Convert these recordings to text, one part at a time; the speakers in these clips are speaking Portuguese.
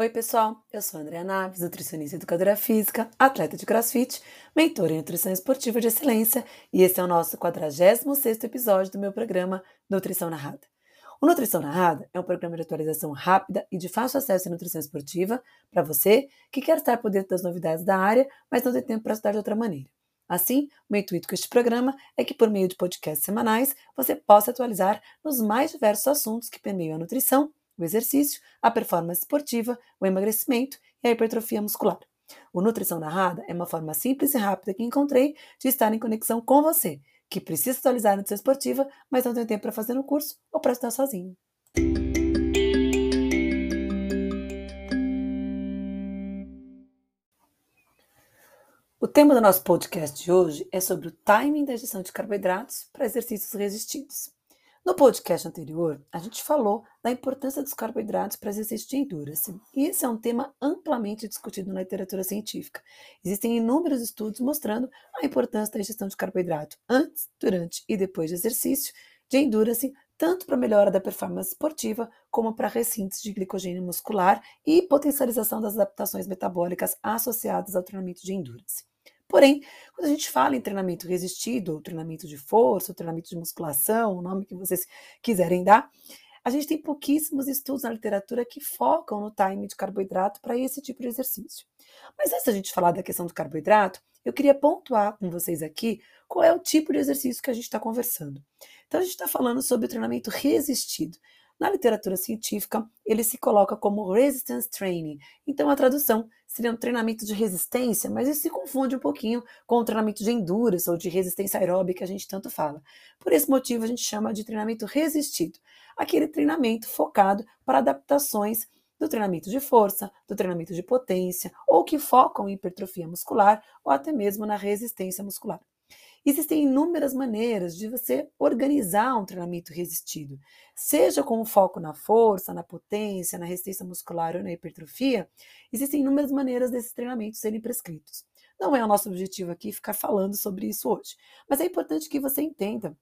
Oi, pessoal. Eu sou a Andrea Naves, nutricionista e educadora física, atleta de crossfit, mentora em nutrição esportiva de excelência, e esse é o nosso 46º episódio do meu programa Nutrição Narrada. O Nutrição Narrada é um programa de atualização rápida e de fácil acesso em nutrição esportiva para você que quer estar por dentro das novidades da área, mas não tem tempo para estudar de outra maneira. Assim, o meu intuito com este programa é que, por meio de podcasts semanais, você possa atualizar nos mais diversos assuntos que permeiam a nutrição o exercício, a performance esportiva, o emagrecimento e a hipertrofia muscular. O Nutrição Narrada é uma forma simples e rápida que encontrei de estar em conexão com você, que precisa atualizar a nutrição esportiva, mas não tem tempo para fazer no curso ou para estudar sozinho. O tema do nosso podcast de hoje é sobre o timing da ingestão de carboidratos para exercícios resistidos. No podcast anterior, a gente falou da importância dos carboidratos para exercício de endurance, e esse é um tema amplamente discutido na literatura científica. Existem inúmeros estudos mostrando a importância da ingestão de carboidrato antes, durante e depois de exercício de endurance, tanto para a melhora da performance esportiva, como para recintos de glicogênio muscular e potencialização das adaptações metabólicas associadas ao treinamento de endurance. Porém, quando a gente fala em treinamento resistido, treinamento de força, treinamento de musculação, o nome que vocês quiserem dar, a gente tem pouquíssimos estudos na literatura que focam no time de carboidrato para esse tipo de exercício. Mas antes da gente falar da questão do carboidrato, eu queria pontuar com vocês aqui qual é o tipo de exercício que a gente está conversando. Então, a gente está falando sobre o treinamento resistido. Na literatura científica, ele se coloca como resistance training. Então, a tradução seria um treinamento de resistência, mas isso se confunde um pouquinho com o treinamento de endurance ou de resistência aeróbica que a gente tanto fala. Por esse motivo, a gente chama de treinamento resistido, aquele treinamento focado para adaptações do treinamento de força, do treinamento de potência, ou que focam em hipertrofia muscular ou até mesmo na resistência muscular. Existem inúmeras maneiras de você organizar um treinamento resistido, seja com foco na força, na potência, na resistência muscular ou na hipertrofia. Existem inúmeras maneiras desses treinamentos serem prescritos. Não é o nosso objetivo aqui ficar falando sobre isso hoje, mas é importante que você entenda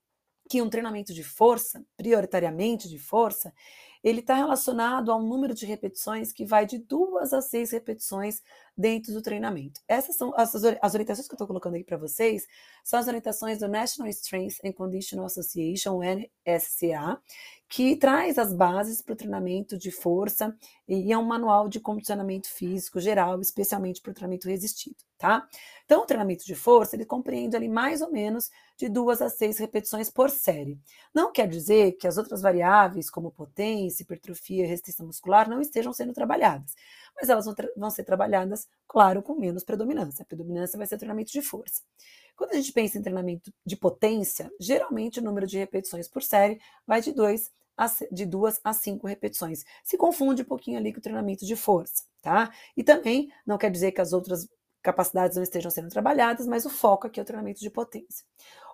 que um treinamento de força, prioritariamente de força, ele está relacionado a um número de repetições que vai de duas a seis repetições dentro do treinamento. Essas são as, as orientações que eu estou colocando aqui para vocês, são as orientações do National Strength and Conditional Association, NSCA, que traz as bases para o treinamento de força e é um manual de condicionamento físico geral, especialmente para o treinamento resistido, tá? Então, o treinamento de força, ele compreende ali mais ou menos de duas a seis repetições por série. Não quer dizer que as outras variáveis, como potência, hipertrofia resistência muscular, não estejam sendo trabalhadas, mas elas vão, vão ser trabalhadas, claro, com menos predominância. A predominância vai ser treinamento de força. Quando a gente pensa em treinamento de potência, geralmente o número de repetições por série vai de 2 a, de duas a cinco repetições. Se confunde um pouquinho ali com o treinamento de força, tá? E também não quer dizer que as outras capacidades não estejam sendo trabalhadas, mas o foco aqui é o treinamento de potência.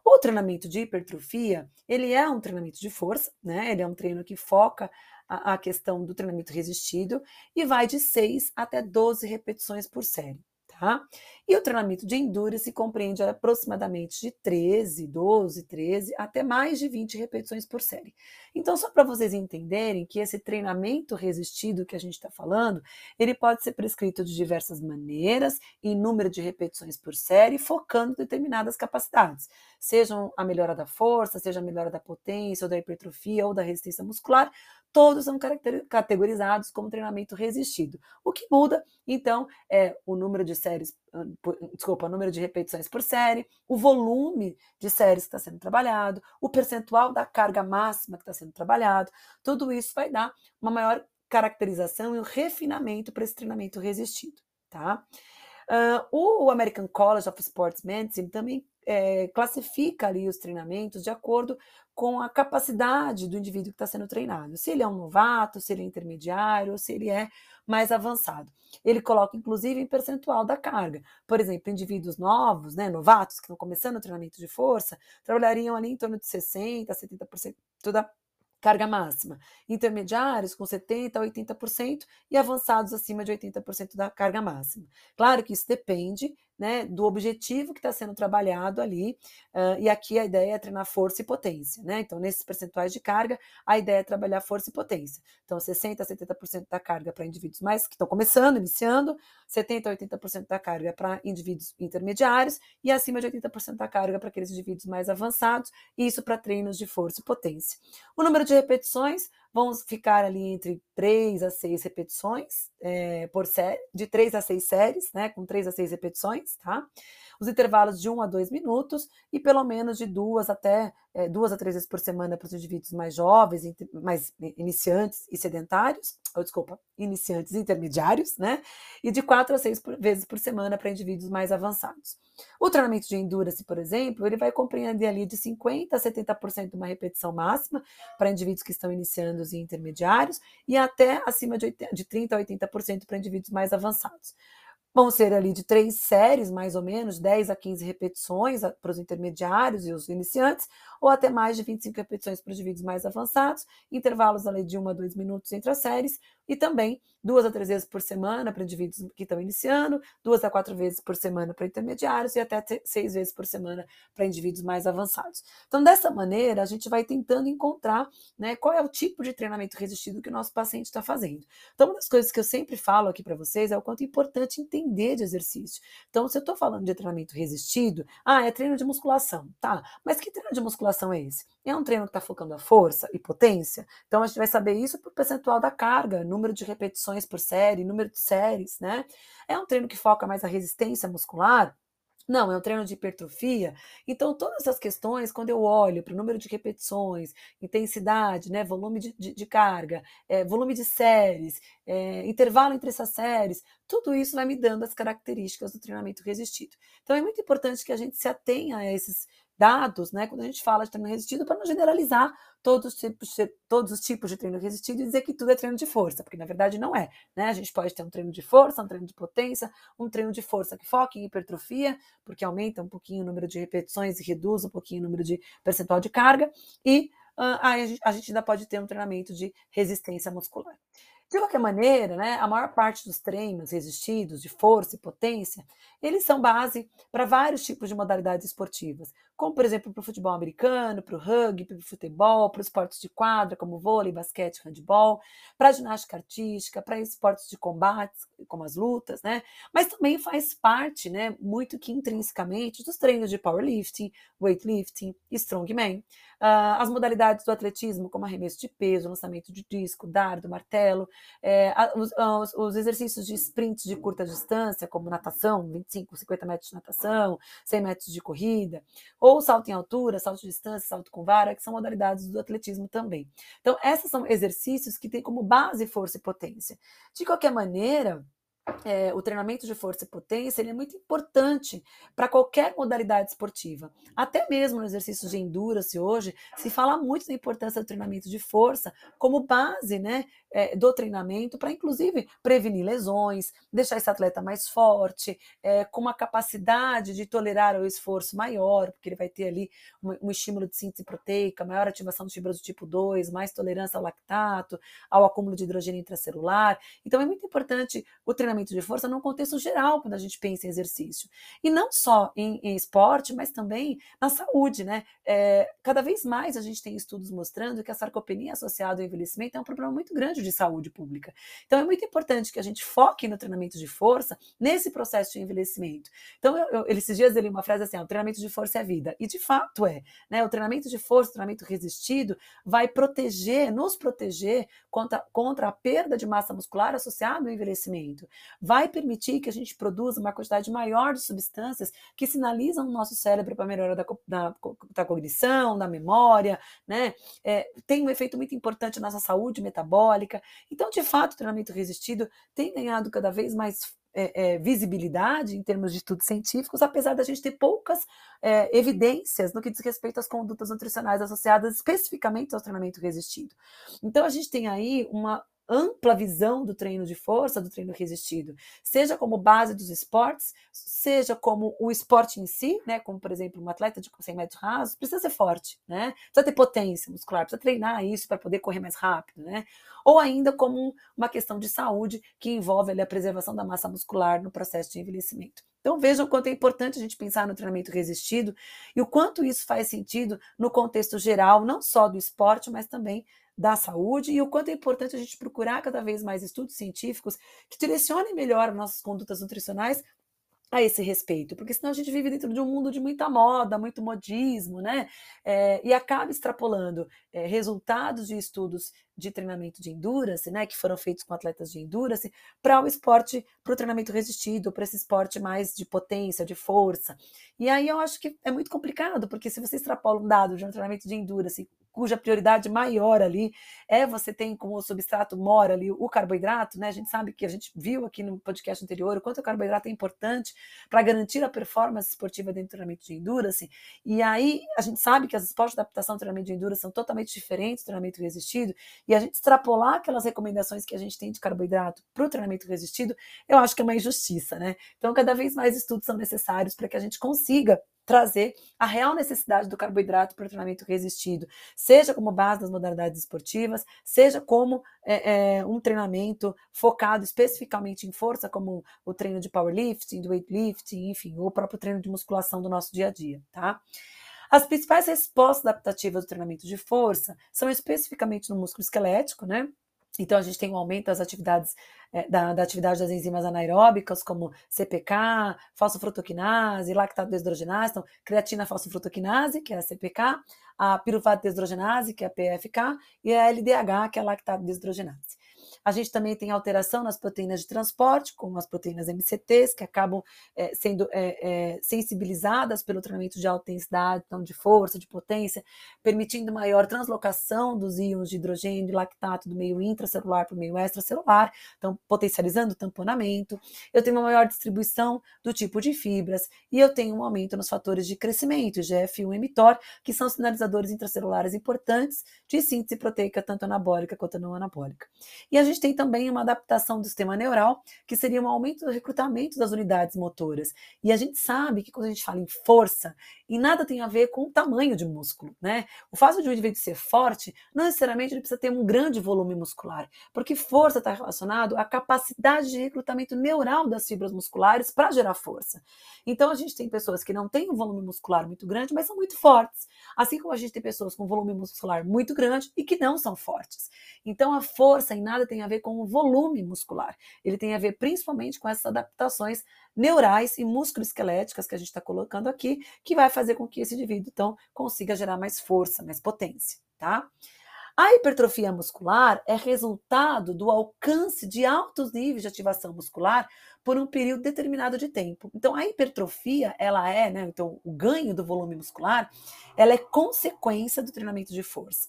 O treinamento de hipertrofia, ele é um treinamento de força, né? Ele é um treino que foca a, a questão do treinamento resistido e vai de 6 até 12 repetições por série tá? E o treinamento de endurance compreende aproximadamente de 13, 12, 13 até mais de 20 repetições por série. Então, só para vocês entenderem que esse treinamento resistido que a gente está falando, ele pode ser prescrito de diversas maneiras, em número de repetições por série, focando determinadas capacidades, sejam a melhora da força, seja a melhora da potência, ou da hipertrofia, ou da resistência muscular, todos são categorizados como treinamento resistido. O que muda, então, é o número de séries, desculpa, o número de repetições por série, o volume de séries que está sendo trabalhado, o percentual da carga máxima que está sendo trabalhado. Tudo isso vai dar uma maior caracterização e um refinamento para esse treinamento resistido, tá? Uh, o American College of Sports Medicine também é, classifica ali os treinamentos de acordo com a capacidade do indivíduo que está sendo treinado. Se ele é um novato, se ele é intermediário, ou se ele é mais avançado. Ele coloca, inclusive, em percentual da carga. Por exemplo, indivíduos novos, né, novatos, que estão começando o treinamento de força, trabalhariam ali em torno de 60%, 70% da carga máxima. Intermediários com 70% a 80% e avançados acima de 80% da carga máxima. Claro que isso depende né, do objetivo que está sendo trabalhado ali. Uh, e aqui a ideia é treinar força e potência, né? Então, nesses percentuais de carga, a ideia é trabalhar força e potência. Então, 60% a 70% da carga para indivíduos mais que estão começando, iniciando, 70% a 80% da carga para indivíduos intermediários e acima de 80% da carga para aqueles indivíduos mais avançados, isso para treinos de força e potência. O número de repetições vão ficar ali entre 3 a 6 repetições é, por série, de 3 a 6 séries, né, com 3 a 6 repetições, tá? Os intervalos de 1 a 2 minutos e pelo menos de duas até é, duas a três vezes por semana para os indivíduos mais jovens, mais iniciantes e sedentários, ou desculpa, iniciantes e intermediários, né? E de quatro a seis por, vezes por semana para indivíduos mais avançados. O treinamento de endurance, por exemplo, ele vai compreender ali de 50% a 70% uma repetição máxima para indivíduos que estão iniciando e intermediários e até acima de, 80, de 30% a 80% para indivíduos mais avançados. Vão ser ali de três séries, mais ou menos, 10 a 15 repetições para os intermediários e os iniciantes, ou até mais de 25 repetições para os indivíduos mais avançados, intervalos ali de 1 a 2 minutos entre as séries, e também duas a três vezes por semana para indivíduos que estão iniciando, duas a quatro vezes por semana para intermediários e até seis vezes por semana para indivíduos mais avançados. Então, dessa maneira, a gente vai tentando encontrar né, qual é o tipo de treinamento resistido que o nosso paciente está fazendo. Então, uma das coisas que eu sempre falo aqui para vocês é o quanto é importante entender de exercício. Então, se eu estou falando de treinamento resistido, ah, é treino de musculação, tá? Mas que treino de musculação é esse? É um treino que está focando a força e potência? Então, a gente vai saber isso por percentual da carga, número de repetições por série, número de séries, né? É um treino que foca mais a resistência muscular? Não, é um treino de hipertrofia. Então, todas essas questões, quando eu olho para o número de repetições, intensidade, né, volume de, de, de carga, é, volume de séries, é, intervalo entre essas séries, tudo isso vai me dando as características do treinamento resistido. Então, é muito importante que a gente se atenha a esses dados, né, quando a gente fala de treino resistido, para não generalizar todos os, tipos de, todos os tipos de treino resistido e dizer que tudo é treino de força, porque na verdade não é. Né? A gente pode ter um treino de força, um treino de potência, um treino de força que foca em hipertrofia, porque aumenta um pouquinho o número de repetições e reduz um pouquinho o número de percentual de carga, e uh, a, gente, a gente ainda pode ter um treinamento de resistência muscular. De qualquer maneira, né, a maior parte dos treinos resistidos de força e potência, eles são base para vários tipos de modalidades esportivas, como por exemplo para o futebol americano, para o rugby, para o futebol, para os esportes de quadra, como vôlei, basquete, handebol, para ginástica artística, para esportes de combate, como as lutas, né? Mas também faz parte, né, muito que intrinsecamente, dos treinos de powerlifting, weightlifting, strongman. Uh, as modalidades do atletismo, como arremesso de peso, lançamento de disco, dardo, martelo, é, os, os, os, exercícios de sprints de curta distância, como natação, 25, 50 metros de natação, 100 metros de corrida, ou salto em altura, salto de distância, salto com vara, que são modalidades do atletismo também. Então, esses são exercícios que têm como base força e potência. De qualquer maneira, é, o treinamento de força e potência ele é muito importante para qualquer modalidade esportiva. Até mesmo no exercício de endurance hoje, se fala muito da importância do treinamento de força como base né, é, do treinamento para, inclusive, prevenir lesões, deixar esse atleta mais forte, é, com uma capacidade de tolerar o esforço maior, porque ele vai ter ali um, um estímulo de síntese proteica, maior ativação de fibras do tipo 2, mais tolerância ao lactato, ao acúmulo de hidrogênio intracelular. Então, é muito importante o treinamento treinamento de força num contexto geral, quando a gente pensa em exercício. E não só em, em esporte, mas também na saúde, né? É, cada vez mais a gente tem estudos mostrando que a sarcopenia associada ao envelhecimento é um problema muito grande de saúde pública. Então é muito importante que a gente foque no treinamento de força nesse processo de envelhecimento. Então, eu, eu, esses dias eu li uma frase assim: ah, o treinamento de força é vida. E de fato é. Né? O treinamento de força, o treinamento resistido, vai proteger, nos proteger contra, contra a perda de massa muscular associada ao envelhecimento vai permitir que a gente produza uma quantidade maior de substâncias que sinalizam o nosso cérebro para melhora da, da, da, cognição, da memória, né? É, tem um efeito muito importante na nossa saúde metabólica. Então, de fato, o treinamento resistido tem ganhado cada vez mais é, é, visibilidade em termos de estudos científicos, apesar da gente ter poucas é, evidências no que diz respeito às condutas nutricionais associadas especificamente ao treinamento resistido. Então, a gente tem aí uma ampla visão do treino de força, do treino resistido, seja como base dos esportes, seja como o esporte em si, né, como por exemplo um atleta de 100 metros rasos, precisa ser forte, né, precisa ter potência muscular, precisa treinar isso para poder correr mais rápido, né, ou ainda como uma questão de saúde que envolve ali, a preservação da massa muscular no processo de envelhecimento. Então vejam o quanto é importante a gente pensar no treinamento resistido e o quanto isso faz sentido no contexto geral, não só do esporte, mas também da saúde e o quanto é importante a gente procurar cada vez mais estudos científicos que direcionem melhor nossas condutas nutricionais a esse respeito, porque senão a gente vive dentro de um mundo de muita moda, muito modismo, né? É, e acaba extrapolando é, resultados de estudos de treinamento de endurance, né, que foram feitos com atletas de endurance, para o esporte, para o treinamento resistido, para esse esporte mais de potência, de força. E aí eu acho que é muito complicado, porque se você extrapola um dado de um treinamento de endurance cuja prioridade maior ali é você tem como substrato mora ali o carboidrato, né? A gente sabe que a gente viu aqui no podcast anterior o quanto o carboidrato é importante para garantir a performance esportiva dentro do treinamento de endurance. E aí a gente sabe que as esportes de adaptação ao treinamento de endurance são totalmente diferentes do treinamento resistido, e a gente extrapolar aquelas recomendações que a gente tem de carboidrato para o treinamento resistido, eu acho que é uma injustiça, né? Então, cada vez mais estudos são necessários para que a gente consiga trazer a real necessidade do carboidrato para o treinamento resistido, seja como base das modalidades esportivas, seja como é, é, um treinamento focado especificamente em força, como o treino de powerlifting, do weightlifting, enfim, ou o próprio treino de musculação do nosso dia a dia, tá? As principais respostas adaptativas do treinamento de força são especificamente no músculo esquelético, né? Então, a gente tem um aumento das atividades, é, da, da, atividade das enzimas anaeróbicas, como CPK, fosfofrutoquinase, lactato desdrogenase, então, creatina fosfofrutoquinase, que é a CPK, a piruvato desdrogenase, que é a PFK, e a LDH, que é a lactato desdrogenase. A gente também tem alteração nas proteínas de transporte, como as proteínas MCTs, que acabam é, sendo é, é, sensibilizadas pelo treinamento de alta intensidade, então de força, de potência, permitindo maior translocação dos íons de hidrogênio e lactato do meio intracelular para o meio extracelular, então potencializando o tamponamento. Eu tenho uma maior distribuição do tipo de fibras e eu tenho um aumento nos fatores de crescimento, GF1 e mTOR, que são sinalizadores intracelulares importantes de síntese proteica, tanto anabólica quanto não anabólica. E a gente tem também uma adaptação do sistema neural, que seria um aumento do recrutamento das unidades motoras. E a gente sabe que quando a gente fala em força, e nada tem a ver com o tamanho de músculo, né? O fato de um indivíduo ser forte, não necessariamente ele precisa ter um grande volume muscular, porque força está relacionado à capacidade de recrutamento neural das fibras musculares para gerar força. Então a gente tem pessoas que não têm um volume muscular muito grande, mas são muito fortes. Assim como a gente tem pessoas com volume muscular muito grande e que não são fortes. Então a força em nada tem a ver com o volume muscular. Ele tem a ver principalmente com essas adaptações neurais e musculoesqueléticas que a gente está colocando aqui, que vai fazer com que esse indivíduo então consiga gerar mais força, mais potência, tá? A hipertrofia muscular é resultado do alcance de altos níveis de ativação muscular por um período determinado de tempo. Então, a hipertrofia, ela é, né, então, o ganho do volume muscular, ela é consequência do treinamento de força.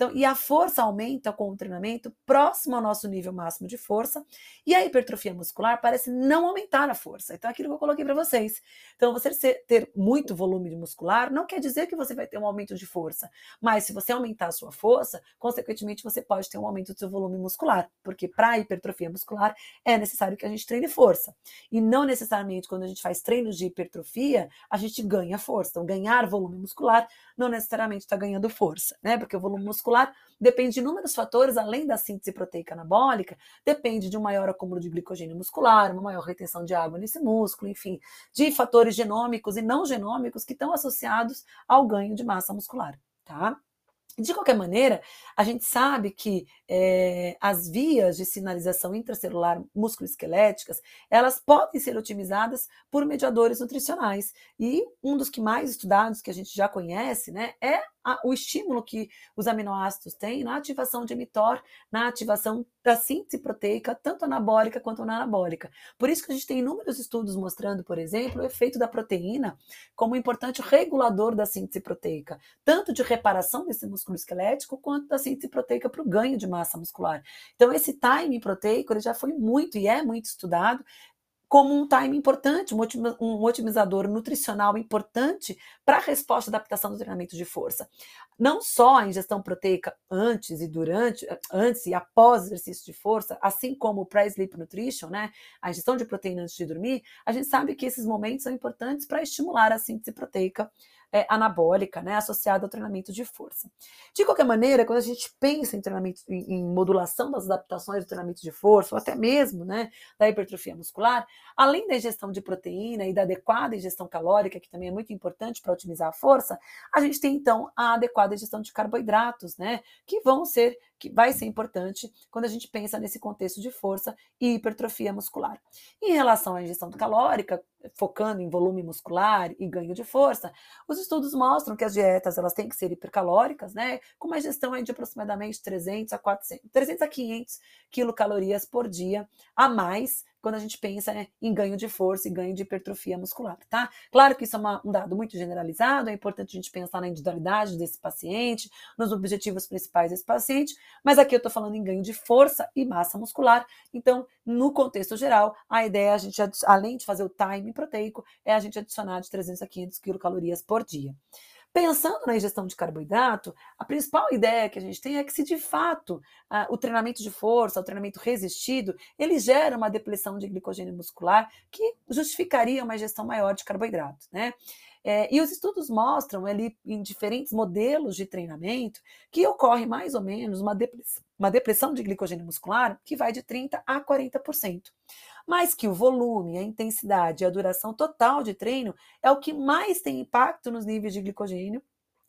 Então, e a força aumenta com o treinamento próximo ao nosso nível máximo de força, e a hipertrofia muscular parece não aumentar a força. Então, é aquilo que eu coloquei para vocês. Então, você ter muito volume muscular não quer dizer que você vai ter um aumento de força, mas se você aumentar a sua força, consequentemente você pode ter um aumento do seu volume muscular, porque para a hipertrofia muscular é necessário que a gente treine força. E não necessariamente quando a gente faz treinos de hipertrofia, a gente ganha força. Então, ganhar volume muscular não necessariamente está ganhando força, né? Porque o volume muscular depende de inúmeros fatores, além da síntese proteica anabólica, depende de um maior acúmulo de glicogênio muscular, uma maior retenção de água nesse músculo, enfim, de fatores genômicos e não genômicos que estão associados ao ganho de massa muscular, tá? De qualquer maneira, a gente sabe que é, as vias de sinalização intracelular musculoesqueléticas, elas podem ser otimizadas por mediadores nutricionais. E um dos que mais estudados, que a gente já conhece, né, é a, o estímulo que os aminoácidos têm na ativação de mTOR, na ativação da síntese proteica, tanto anabólica quanto anabólica. Por isso que a gente tem inúmeros estudos mostrando, por exemplo, o efeito da proteína como importante regulador da síntese proteica, tanto de reparação desse músculo esquelético, quanto da síntese proteica para o ganho de massa muscular. Então, esse timing proteico ele já foi muito e é muito estudado, como um time importante, um otimizador nutricional importante para a resposta à adaptação do treinamento de força. Não só a ingestão proteica antes e durante, antes e após o exercício de força, assim como o pré-sleep nutrition, né, a ingestão de proteína antes de dormir, a gente sabe que esses momentos são importantes para estimular a síntese proteica é, anabólica, né, associada ao treinamento de força. De qualquer maneira, quando a gente pensa em treinamento, em, em, modulação das adaptações do treinamento de força, ou até mesmo né, da hipertrofia muscular, além da ingestão de proteína e da adequada ingestão calórica, que também é muito importante para otimizar a força, a gente tem então a adequada ingestão de carboidratos, né, que vão ser que vai ser importante quando a gente pensa nesse contexto de força e hipertrofia muscular. Em relação à ingestão calórica, focando em volume muscular e ganho de força, os estudos mostram que as dietas elas têm que ser hipercalóricas, né, com uma ingestão de aproximadamente 300 a 400, 300 a 500 quilocalorias por dia a mais quando a gente pensa né, em ganho de força e ganho de hipertrofia muscular, tá? Claro que isso é uma, um dado muito generalizado, é importante a gente pensar na individualidade desse paciente, nos objetivos principais desse paciente, mas aqui eu estou falando em ganho de força e massa muscular, então, no contexto geral, a ideia, é a gente, além de fazer o time proteico, é a gente adicionar de 300 a 500 quilocalorias por dia. Pensando na ingestão de carboidrato, a principal ideia que a gente tem é que se de fato o treinamento de força, o treinamento resistido, ele gera uma depressão de glicogênio muscular que justificaria uma ingestão maior de carboidrato, né? É, e os estudos mostram ali em diferentes modelos de treinamento que ocorre mais ou menos uma depressão, uma depressão de glicogênio muscular que vai de 30% a 40% mas que o volume, a intensidade e a duração total de treino é o que mais tem impacto nos níveis de glicogênio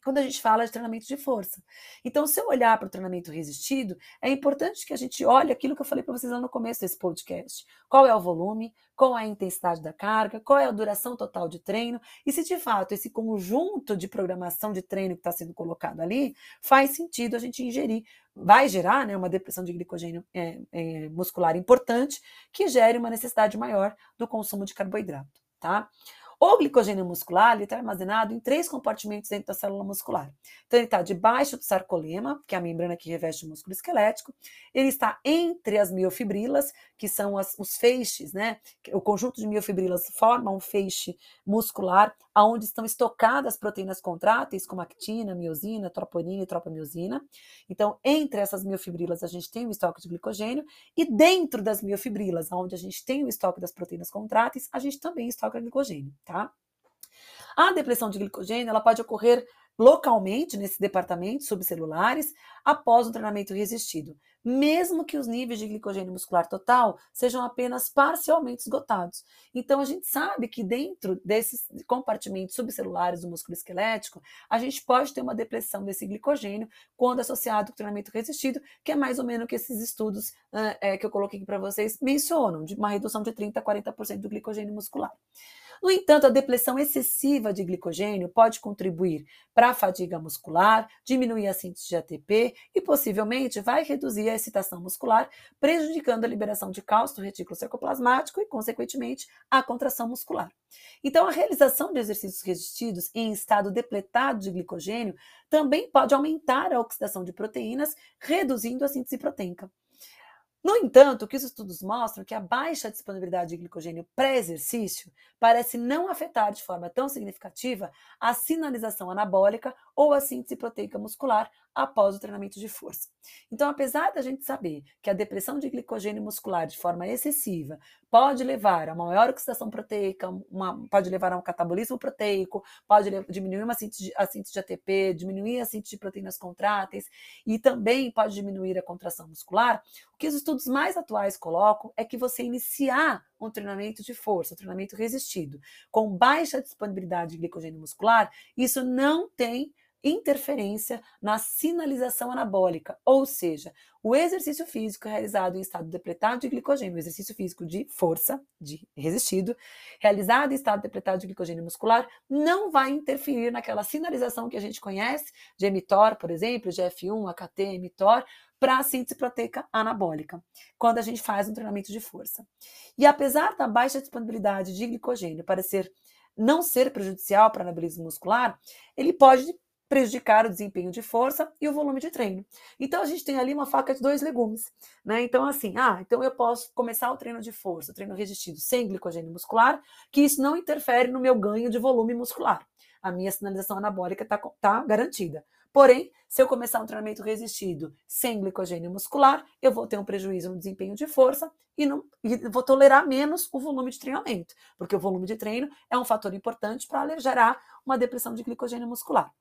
quando a gente fala de treinamento de força. Então, se eu olhar para o treinamento resistido, é importante que a gente olhe aquilo que eu falei para vocês lá no começo desse podcast. Qual é o volume, qual é a intensidade da carga, qual é a duração total de treino, e se de fato esse conjunto de programação de treino que está sendo colocado ali faz sentido a gente ingerir, vai gerar né, uma depressão de glicogênio é, é, muscular importante, que gere uma necessidade maior do consumo de carboidrato. Tá? O glicogênio muscular está armazenado em três compartimentos dentro da célula muscular. Então, ele está debaixo do sarcolema, que é a membrana que reveste o músculo esquelético. Ele está entre as miofibrilas, que são as, os feixes, né? O conjunto de miofibrilas forma um feixe muscular, onde estão estocadas proteínas contráteis, como actina, miosina, troponina e tropamiosina. Então, entre essas miofibrilas, a gente tem o estoque de glicogênio, e dentro das miofibrilas, onde a gente tem o estoque das proteínas contráteis, a gente também estoca glicogênio tá? A depressão de glicogênio ela pode ocorrer localmente nesses departamentos subcelulares após um treinamento resistido, mesmo que os níveis de glicogênio muscular total sejam apenas parcialmente esgotados. Então a gente sabe que dentro desses compartimentos subcelulares do músculo esquelético, a gente pode ter uma depressão desse glicogênio quando associado com treinamento resistido, que é mais ou menos o que esses estudos uh, é, que eu coloquei aqui para vocês mencionam, de uma redução de 30 a 40% do glicogênio muscular. No entanto, a depressão excessiva de glicogênio pode contribuir para a fadiga muscular, diminuir a síntese de ATP e possivelmente vai reduzir a excitação muscular, prejudicando a liberação de cálcio do retículo sarcoplasmático e, consequentemente, a contração muscular. Então, a realização de exercícios resistidos em estado depletado de glicogênio também pode aumentar a oxidação de proteínas, reduzindo a síntese proteica. No entanto, o que os estudos mostram é que a baixa disponibilidade de glicogênio pré-exercício parece não afetar de forma tão significativa a sinalização anabólica ou a síntese proteica muscular após o treinamento de força. Então, apesar da gente saber que a depressão de glicogênio muscular de forma excessiva pode levar a maior oxidação proteica, uma, pode levar a um catabolismo proteico, pode diminuir uma síntese, a síntese de ATP, diminuir a síntese de proteínas contráteis e também pode diminuir a contração muscular, o que os estudos mais atuais colocam é que você iniciar um treinamento de força, um treinamento resistido, com baixa disponibilidade de glicogênio muscular, isso não tem interferência na sinalização anabólica, ou seja, o exercício físico realizado em estado depletado de glicogênio, o exercício físico de força, de resistido, realizado em estado depletado de glicogênio muscular, não vai interferir naquela sinalização que a gente conhece, de mTOR, por exemplo, GF1, AKT, mTOR, para a síntese proteica anabólica, quando a gente faz um treinamento de força. E apesar da baixa disponibilidade de glicogênio parecer não ser prejudicial para o anabolismo muscular, ele pode prejudicar o desempenho de força e o volume de treino. Então a gente tem ali uma faca de dois legumes, né? Então assim, ah, então eu posso começar o treino de força, treino resistido sem glicogênio muscular, que isso não interfere no meu ganho de volume muscular. A minha sinalização anabólica está tá garantida. Porém, se eu começar um treinamento resistido sem glicogênio muscular, eu vou ter um prejuízo no desempenho de força e, não, e vou tolerar menos o volume de treinamento, porque o volume de treino é um fator importante para gerar uma depressão de glicogênio muscular.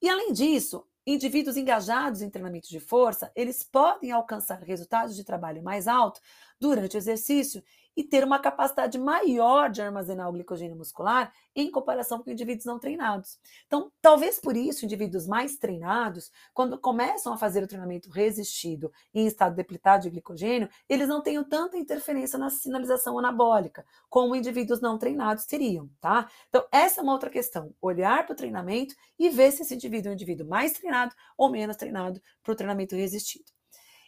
E além disso, indivíduos engajados em treinamento de força, eles podem alcançar resultados de trabalho mais alto durante o exercício e ter uma capacidade maior de armazenar o glicogênio muscular em comparação com indivíduos não treinados. Então, talvez por isso, indivíduos mais treinados, quando começam a fazer o treinamento resistido em estado depletado de glicogênio, eles não tenham tanta interferência na sinalização anabólica, como indivíduos não treinados teriam, tá? Então, essa é uma outra questão, olhar para o treinamento e ver se esse indivíduo é um indivíduo mais treinado ou menos treinado para o treinamento resistido.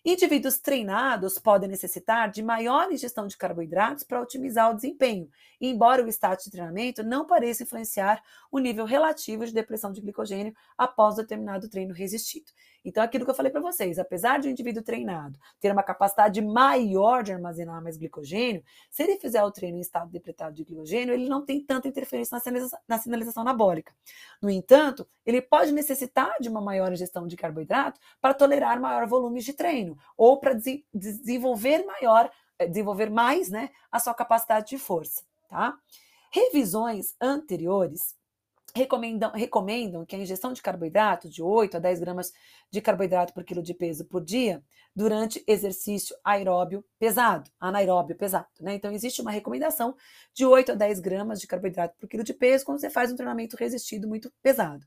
Indivíduos treinados podem necessitar de maior ingestão de carboidratos para otimizar o desempenho, embora o status de treinamento não pareça influenciar o nível relativo de depressão de glicogênio após determinado treino resistido. Então, aquilo que eu falei para vocês, apesar de um indivíduo treinado ter uma capacidade maior de armazenar mais glicogênio, se ele fizer o treino em estado depletado de glicogênio, ele não tem tanta interferência na sinalização, na sinalização anabólica. No entanto, ele pode necessitar de uma maior ingestão de carboidrato para tolerar maior volume de treino ou para des desenvolver maior, eh, desenvolver mais, né, a sua capacidade de força, tá? Revisões anteriores recomendam, recomendam que a ingestão de carboidrato de 8 a 10 gramas de carboidrato por quilo de peso por dia durante exercício aeróbio pesado, anaeróbio pesado. Né? Então, existe uma recomendação de 8 a 10 gramas de carboidrato por quilo de peso quando você faz um treinamento resistido muito pesado.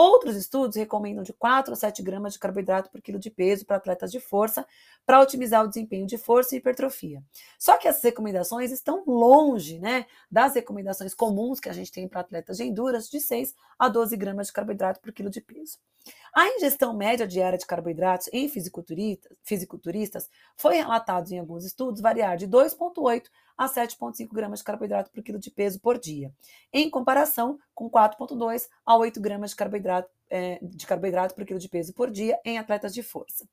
Outros estudos recomendam de 4 a 7 gramas de carboidrato por quilo de peso para atletas de força, para otimizar o desempenho de força e hipertrofia. Só que essas recomendações estão longe né, das recomendações comuns que a gente tem para atletas de endurance de 6 a 12 gramas de carboidrato por quilo de peso. A ingestão média diária de carboidratos em fisiculturistas, fisiculturistas foi relatado em alguns estudos variar de 2,8 a 7,5 gramas de carboidrato por quilo de peso por dia, em comparação com 4,2 a 8 gramas de carboidrato, é, de carboidrato por quilo de peso por dia em atletas de força.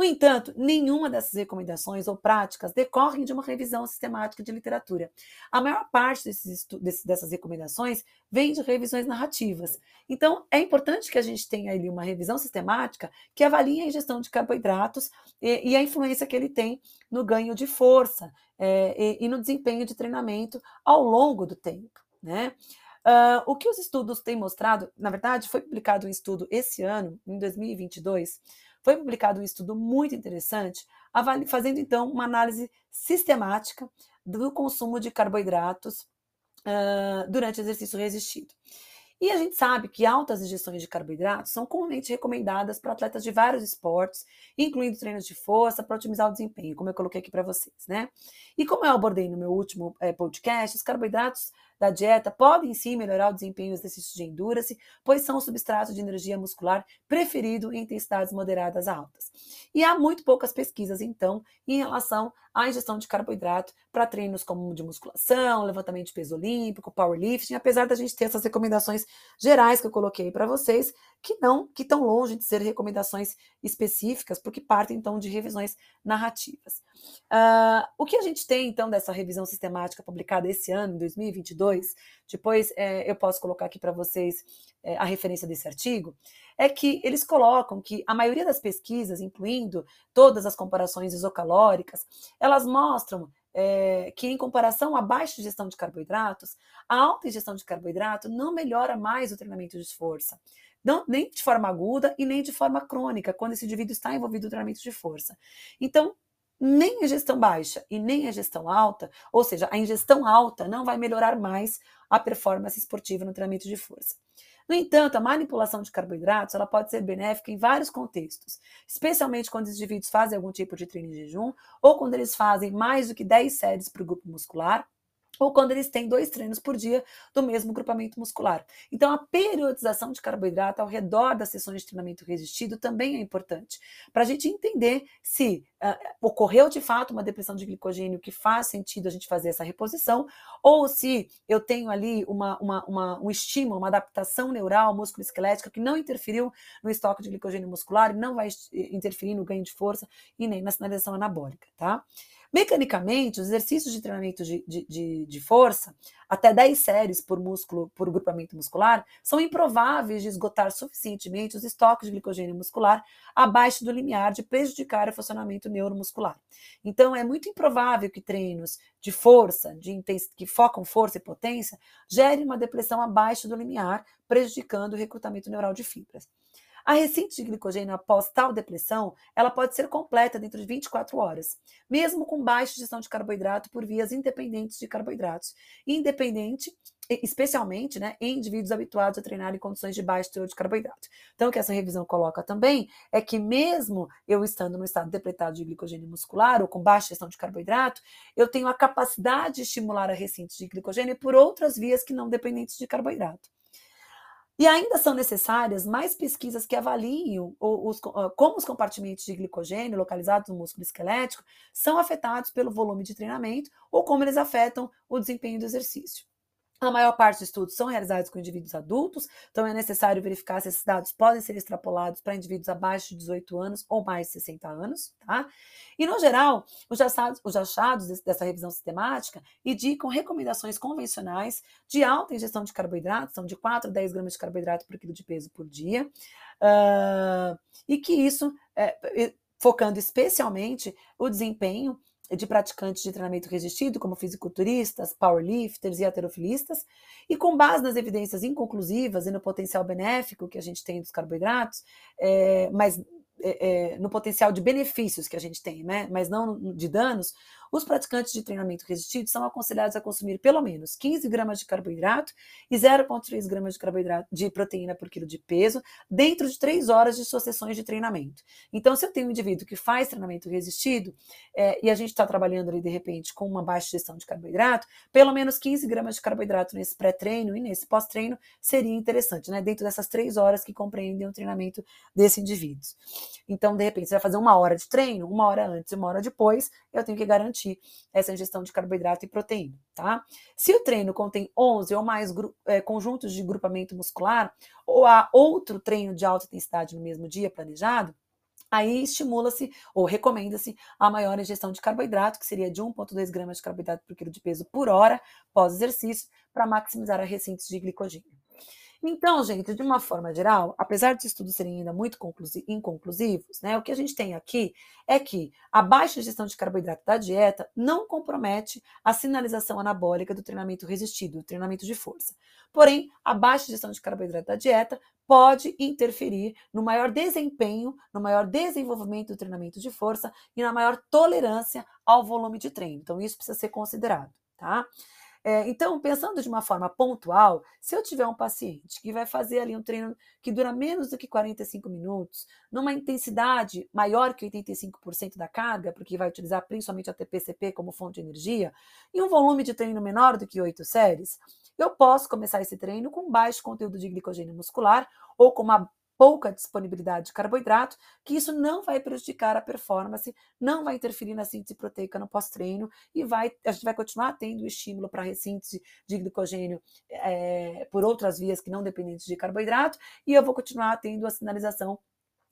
No entanto, nenhuma dessas recomendações ou práticas decorrem de uma revisão sistemática de literatura. A maior parte desses, dessas recomendações vem de revisões narrativas. Então, é importante que a gente tenha ali uma revisão sistemática que avalie a ingestão de carboidratos e, e a influência que ele tem no ganho de força é, e, e no desempenho de treinamento ao longo do tempo. Né? Uh, o que os estudos têm mostrado, na verdade, foi publicado um estudo esse ano, em 2022, foi publicado um estudo muito interessante, fazendo então uma análise sistemática do consumo de carboidratos uh, durante exercício resistido. E a gente sabe que altas ingestões de carboidratos são comumente recomendadas para atletas de vários esportes, incluindo treinos de força, para otimizar o desempenho, como eu coloquei aqui para vocês, né? E como eu abordei no meu último é, podcast, os carboidratos da dieta podem sim melhorar o desempenho dos exercícios de endurance, pois são o substrato de energia muscular preferido em intensidades moderadas a altas. E há muito poucas pesquisas, então, em relação à ingestão de carboidrato para treinos como de musculação, levantamento de peso olímpico, powerlifting, apesar da gente ter essas recomendações gerais que eu coloquei para vocês, que não, que estão longe de ser recomendações específicas, porque partem então de revisões narrativas. Uh, o que a gente tem então dessa revisão sistemática publicada esse ano, em 2022, depois é, eu posso colocar aqui para vocês é, a referência desse artigo, é que eles colocam que a maioria das pesquisas, incluindo todas as comparações isocalóricas, elas mostram é, que, em comparação à baixa ingestão de carboidratos, a alta ingestão de carboidrato não melhora mais o treinamento de força não, nem de forma aguda e nem de forma crônica, quando esse indivíduo está envolvido no treinamento de força. Então, nem a gestão baixa e nem a gestão alta, ou seja, a ingestão alta não vai melhorar mais a performance esportiva no treinamento de força. No entanto, a manipulação de carboidratos ela pode ser benéfica em vários contextos, especialmente quando os indivíduos fazem algum tipo de treino em jejum ou quando eles fazem mais do que 10 séries para o grupo muscular ou quando eles têm dois treinos por dia do mesmo grupamento muscular. Então, a periodização de carboidrato ao redor das sessões de treinamento resistido também é importante, para a gente entender se uh, ocorreu de fato uma depressão de glicogênio que faz sentido a gente fazer essa reposição, ou se eu tenho ali uma, uma, uma, um estímulo, uma adaptação neural, músculo-esquelética, que não interferiu no estoque de glicogênio muscular, não vai interferir no ganho de força e nem na sinalização anabólica, tá? Mecanicamente, os exercícios de treinamento de, de, de, de, força, até 10 séries por músculo, por grupamento muscular, são improváveis de esgotar suficientemente os estoques de glicogênio muscular abaixo do limiar de prejudicar o funcionamento neuromuscular. Então, é muito improvável que treinos de força, de que focam força e potência, gerem uma depressão abaixo do limiar, prejudicando o recrutamento neural de fibras. A ressíntese de glicogênio após tal depressão, ela pode ser completa dentro de 24 horas, mesmo com baixa ingestão de carboidrato por vias independentes de carboidratos, independente especialmente né, em indivíduos habituados a treinar em condições de baixo teor de carboidrato. Então, o que essa revisão coloca também é que, mesmo eu estando no estado depletado de glicogênio muscular ou com baixa ingestão de carboidrato, eu tenho a capacidade de estimular a ressíntese de glicogênio por outras vias que não dependentes de carboidrato. E ainda são necessárias mais pesquisas que avaliem os, como os compartimentos de glicogênio localizados no músculo esquelético são afetados pelo volume de treinamento ou como eles afetam o desempenho do exercício. A maior parte dos estudos são realizados com indivíduos adultos, então é necessário verificar se esses dados podem ser extrapolados para indivíduos abaixo de 18 anos ou mais de 60 anos, tá? E, no geral, os achados, os achados dessa revisão sistemática indicam recomendações convencionais de alta ingestão de carboidratos, são de 4 a 10 gramas de carboidrato por quilo de peso por dia, uh, e que isso, é, focando especialmente o desempenho de praticantes de treinamento resistido, como fisiculturistas, powerlifters e heterofilistas, e com base nas evidências inconclusivas e no potencial benéfico que a gente tem dos carboidratos, é, mas é, é, no potencial de benefícios que a gente tem, né? mas não de danos, os praticantes de treinamento resistido são aconselhados a consumir pelo menos 15 gramas de carboidrato e 0,3 gramas de carboidrato de proteína por quilo de peso dentro de 3 horas de suas sessões de treinamento. Então, se eu tenho um indivíduo que faz treinamento resistido é, e a gente está trabalhando ali de repente com uma baixa gestão de carboidrato, pelo menos 15 gramas de carboidrato nesse pré-treino e nesse pós-treino seria interessante, né? Dentro dessas 3 horas que compreendem o treinamento desse indivíduo. Então, de repente, você vai fazer uma hora de treino, uma hora antes e uma hora depois, eu tenho que garantir essa ingestão de carboidrato e proteína, tá? Se o treino contém 11 ou mais é, conjuntos de grupamento muscular, ou há outro treino de alta intensidade no mesmo dia planejado, aí estimula-se ou recomenda-se a maior ingestão de carboidrato, que seria de 1,2 gramas de carboidrato por quilo de peso por hora pós-exercício, para maximizar a ressíntese de glicogênio. Então, gente, de uma forma geral, apesar de estudos serem ainda muito inconclusivos, né, o que a gente tem aqui é que a baixa ingestão de carboidrato da dieta não compromete a sinalização anabólica do treinamento resistido, do treinamento de força. Porém, a baixa ingestão de carboidrato da dieta pode interferir no maior desempenho, no maior desenvolvimento do treinamento de força e na maior tolerância ao volume de treino. Então, isso precisa ser considerado, tá? É, então, pensando de uma forma pontual, se eu tiver um paciente que vai fazer ali um treino que dura menos do que 45 minutos, numa intensidade maior que 85% da carga, porque vai utilizar principalmente a TPCP como fonte de energia, e um volume de treino menor do que 8 séries, eu posso começar esse treino com baixo conteúdo de glicogênio muscular ou com uma pouca disponibilidade de carboidrato, que isso não vai prejudicar a performance, não vai interferir na síntese proteica no pós-treino e vai, a gente vai continuar tendo estímulo para a ressíntese de glicogênio é, por outras vias que não dependentes de carboidrato, e eu vou continuar tendo a sinalização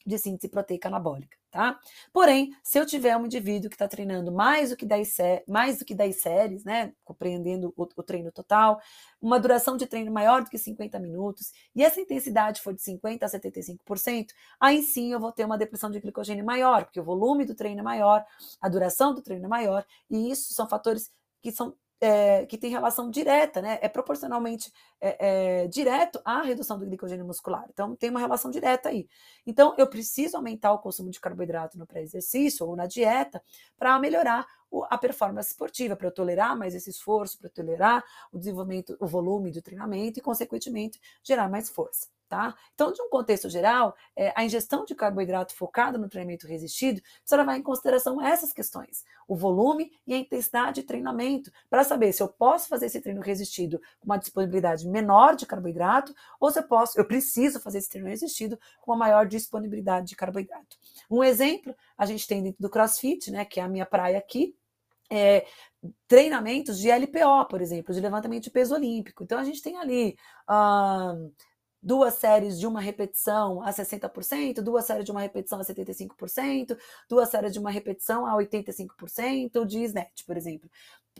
de síntese proteica anabólica, tá? Porém, se eu tiver um indivíduo que está treinando mais do que 10, mais do que 10 séries, né, compreendendo o, o, treino total, uma duração de treino maior do que 50 minutos, e essa intensidade for de 50% a 75%, aí sim eu vou ter uma depressão de glicogênio maior, porque o volume do treino é maior, a duração do treino é maior, e isso são fatores que são é, que tem relação direta, né? É proporcionalmente é, é, direto à redução do glicogênio muscular. Então, tem uma relação direta aí. Então, eu preciso aumentar o consumo de carboidrato no pré-exercício ou na dieta para melhorar o, a performance esportiva, para eu tolerar mais esse esforço, para eu tolerar o desenvolvimento, o volume do treinamento e, consequentemente, gerar mais força. Tá? Então, de um contexto geral, é, a ingestão de carboidrato focada no treinamento resistido precisa levar em consideração essas questões, o volume e a intensidade de treinamento, para saber se eu posso fazer esse treino resistido com uma disponibilidade menor de carboidrato ou se eu posso, eu preciso fazer esse treino resistido com uma maior disponibilidade de carboidrato. Um exemplo, a gente tem dentro do CrossFit, né, que é a minha praia aqui, é, treinamentos de LPO, por exemplo, de levantamento de peso olímpico. Então a gente tem ali duas séries de uma repetição a 60%, duas séries de uma repetição a 75%, duas séries de uma repetição a 85% de snatch, por exemplo.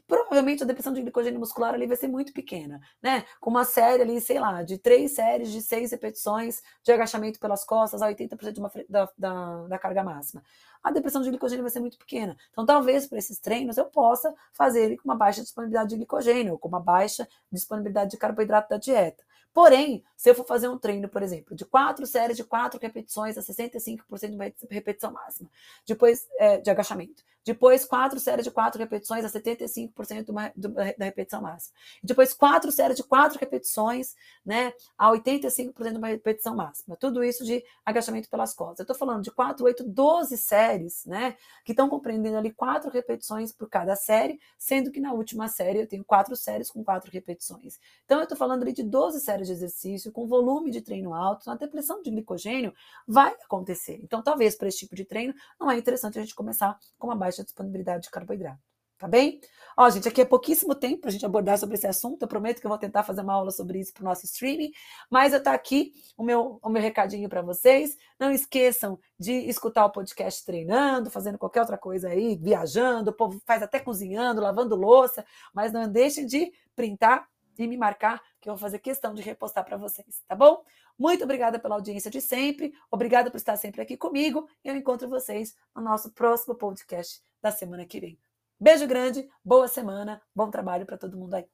Provavelmente a depressão de glicogênio muscular ali vai ser muito pequena, né? Com uma série ali, sei lá, de três séries de seis repetições de agachamento pelas costas a 80% de uma, da, da, da carga máxima. A depressão de glicogênio vai ser muito pequena. Então, talvez para esses treinos eu possa fazer ele com uma baixa disponibilidade de glicogênio, ou com uma baixa disponibilidade de carboidrato da dieta. Porém, se eu for fazer um treino, por exemplo, de quatro séries de quatro repetições a 65% de repetição máxima, depois é, de agachamento, depois quatro séries de quatro repetições a 75% de uma, de, da repetição máxima, depois quatro séries de quatro repetições, né, a 85% de uma repetição máxima. Tudo isso de agachamento pelas costas. Eu estou falando de 4, 8, 12 séries, né, que estão compreendendo ali quatro repetições por cada série, sendo que na última série eu tenho quatro séries com quatro repetições. Então eu estou falando ali de 12 séries de exercício, com volume de treino alto, a depressão de glicogênio vai acontecer. Então, talvez para esse tipo de treino, não é interessante a gente começar com uma baixa disponibilidade de carboidrato. Tá bem? Ó, gente, aqui é pouquíssimo tempo para a gente abordar sobre esse assunto. Eu prometo que eu vou tentar fazer uma aula sobre isso para o nosso streaming. Mas eu tá aqui o meu, o meu recadinho para vocês. Não esqueçam de escutar o podcast treinando, fazendo qualquer outra coisa aí, viajando, o povo faz até cozinhando, lavando louça, mas não deixem de printar e me marcar, que eu vou fazer questão de repostar para vocês, tá bom? Muito obrigada pela audiência de sempre, obrigada por estar sempre aqui comigo. Eu encontro vocês no nosso próximo podcast da semana que vem. Beijo grande, boa semana, bom trabalho para todo mundo aí.